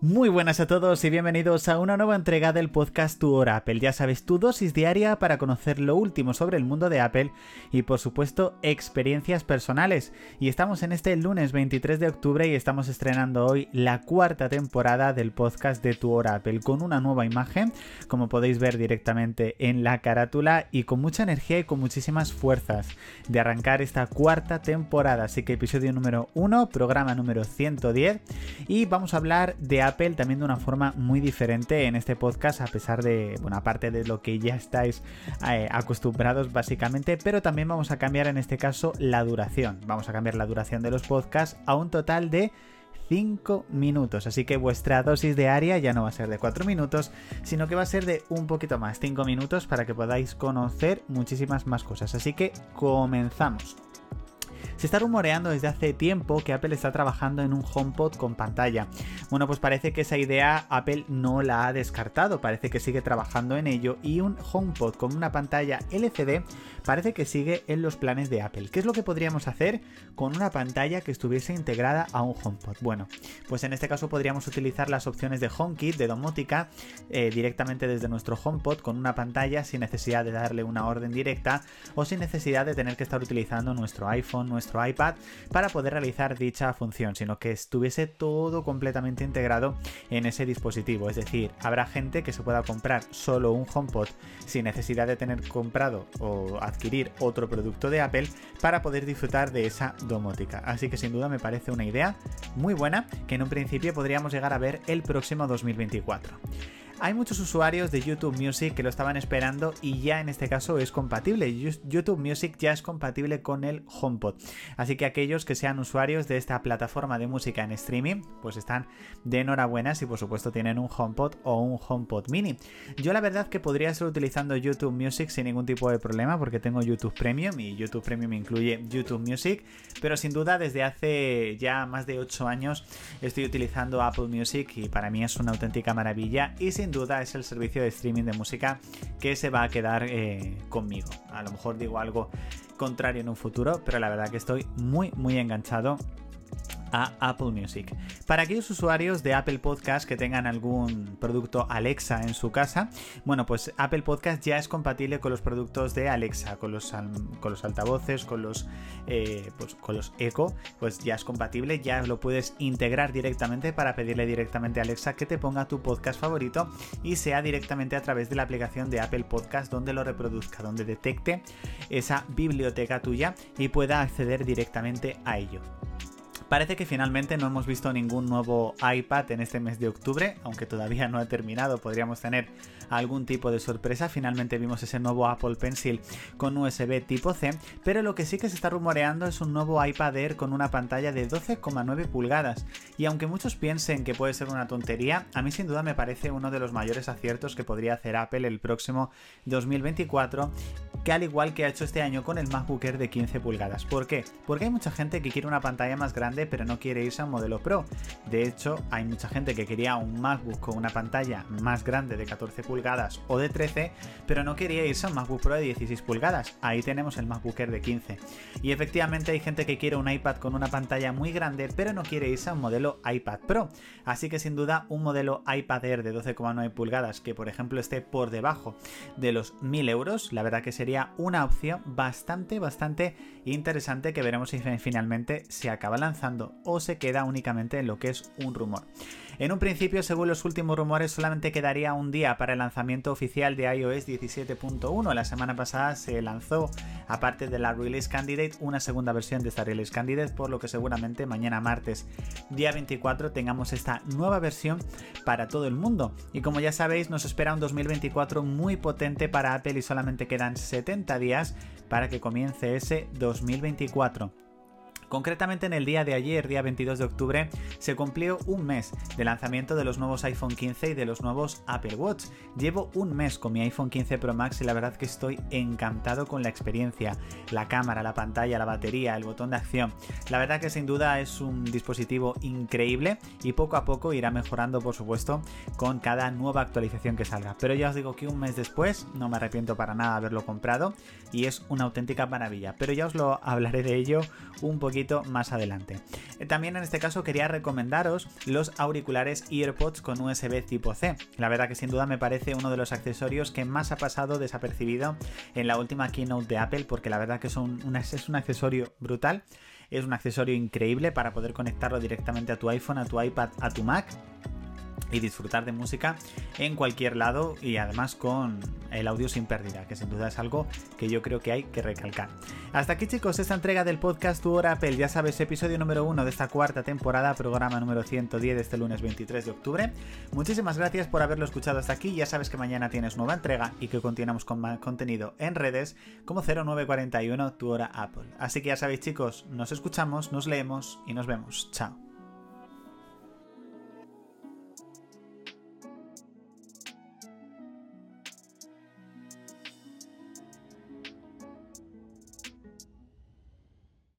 Muy buenas a todos y bienvenidos a una nueva entrega del podcast Tu Hora Apple. Ya sabes, tu dosis diaria para conocer lo último sobre el mundo de Apple y por supuesto experiencias personales. Y estamos en este lunes 23 de octubre y estamos estrenando hoy la cuarta temporada del podcast de Tu Hora Apple con una nueva imagen, como podéis ver directamente en la carátula y con mucha energía y con muchísimas fuerzas de arrancar esta cuarta temporada. Así que episodio número 1, programa número 110 y vamos a hablar de También de una forma muy diferente en este podcast, a pesar de, bueno, aparte de lo que ya estáis eh, acostumbrados básicamente, pero también vamos a cambiar en este caso la duración. Vamos a cambiar la duración de los podcasts a un total de 5 minutos. Así que vuestra dosis de área ya no va a ser de 4 minutos, sino que va a ser de un poquito más, 5 minutos, para que podáis conocer muchísimas más cosas. Así que comenzamos. Se está rumoreando desde hace tiempo que Apple está trabajando en un HomePod con pantalla. Bueno, pues parece que esa idea Apple no la ha descartado, parece que sigue trabajando en ello y un HomePod con una pantalla LCD parece que sigue en los planes de Apple. ¿Qué es lo que podríamos hacer con una pantalla que estuviese integrada a un HomePod? Bueno, pues en este caso podríamos utilizar las opciones de HomeKit, de domótica, eh, directamente desde nuestro HomePod con una pantalla sin necesidad de darle una orden directa o sin necesidad de tener que estar utilizando nuestro iPhone, nuestro iPad para poder realizar dicha función, sino que estuviese todo completamente integrado en ese dispositivo. Es decir, habrá gente que se pueda comprar solo un HomePod sin necesidad de tener comprado o adquirir otro producto de Apple para poder disfrutar de esa domótica. Así que sin duda me parece una idea muy buena que en un principio podríamos llegar a ver el próximo 2024. Hay muchos usuarios de YouTube Music que lo estaban esperando y ya en este caso es compatible. YouTube Music ya es compatible con el HomePod. Así que aquellos que sean usuarios de esta plataforma de música en streaming, pues están de enhorabuena si por supuesto tienen un HomePod o un HomePod mini. Yo la verdad que podría estar utilizando YouTube Music sin ningún tipo de problema porque tengo YouTube Premium y YouTube Premium incluye YouTube Music, pero sin duda desde hace ya más de 8 años estoy utilizando Apple Music y para mí es una auténtica maravilla y sin duda es el servicio de streaming de música que se va a quedar eh, conmigo. A lo mejor digo algo contrario en un futuro, pero la verdad que estoy muy muy enganchado a Apple Music. Para aquellos usuarios de Apple Podcast que tengan algún producto Alexa en su casa, bueno, pues Apple Podcast ya es compatible con los productos de Alexa, con los, con los altavoces, con los, eh, pues, con los Echo, pues ya es compatible, ya lo puedes integrar directamente para pedirle directamente a Alexa que te ponga tu podcast favorito y sea directamente a través de la aplicación de Apple Podcast donde lo reproduzca, donde detecte esa biblioteca tuya y pueda acceder directamente a ello. Parece que finalmente no hemos visto ningún nuevo iPad en este mes de octubre, aunque todavía no ha terminado, podríamos tener algún tipo de sorpresa. Finalmente vimos ese nuevo Apple Pencil con USB tipo C, pero lo que sí que se está rumoreando es un nuevo iPad Air con una pantalla de 12,9 pulgadas. Y aunque muchos piensen que puede ser una tontería, a mí sin duda me parece uno de los mayores aciertos que podría hacer Apple el próximo 2024 al igual que ha hecho este año con el MacBook Air de 15 pulgadas. ¿Por qué? Porque hay mucha gente que quiere una pantalla más grande pero no quiere irse a un modelo Pro. De hecho, hay mucha gente que quería un MacBook con una pantalla más grande de 14 pulgadas o de 13, pero no quería irse a un MacBook Pro de 16 pulgadas. Ahí tenemos el MacBook Air de 15. Y efectivamente hay gente que quiere un iPad con una pantalla muy grande, pero no quiere irse a un modelo iPad Pro. Así que sin duda un modelo iPad Air de 12,9 pulgadas que por ejemplo esté por debajo de los 1000 euros, la verdad que sería una opción bastante, bastante interesante que veremos si finalmente se acaba lanzando o se queda únicamente en lo que es un rumor. En un principio, según los últimos rumores, solamente quedaría un día para el lanzamiento oficial de iOS 17.1. La semana pasada se lanzó, aparte de la Release Candidate, una segunda versión de esta Release Candidate, por lo que seguramente mañana martes, día 24, tengamos esta nueva versión para todo el mundo. Y como ya sabéis, nos espera un 2024 muy potente para Apple y solamente quedan 70 días para que comience ese 2024. Concretamente en el día de ayer, día 22 de octubre, se cumplió un mes de lanzamiento de los nuevos iPhone 15 y de los nuevos Apple Watch. Llevo un mes con mi iPhone 15 Pro Max y la verdad que estoy encantado con la experiencia, la cámara, la pantalla, la batería, el botón de acción. La verdad que sin duda es un dispositivo increíble y poco a poco irá mejorando por supuesto con cada nueva actualización que salga. Pero ya os digo que un mes después no me arrepiento para nada haberlo comprado y es una auténtica maravilla. Pero ya os lo hablaré de ello un poquito más adelante. Eh, también en este caso quería recomendaros los auriculares EarPods con USB tipo C. La verdad que sin duda me parece uno de los accesorios que más ha pasado desapercibido en la última keynote de Apple porque la verdad que son es un accesorio brutal. Es un accesorio increíble para poder conectarlo directamente a tu iPhone, a tu iPad, a tu Mac y disfrutar de música en cualquier lado y además con el audio sin pérdida, que sin duda es algo que yo creo que hay que recalcar. Hasta aquí chicos, esta entrega del podcast Tu Hora Apple, ya sabes, episodio número 1 de esta cuarta temporada, programa número 110 de este lunes 23 de octubre. Muchísimas gracias por haberlo escuchado hasta aquí, ya sabes que mañana tienes nueva entrega y que continuamos con más contenido en redes como 0941 Tu Hora Apple. Así que ya sabéis chicos, nos escuchamos, nos leemos y nos vemos. Chao.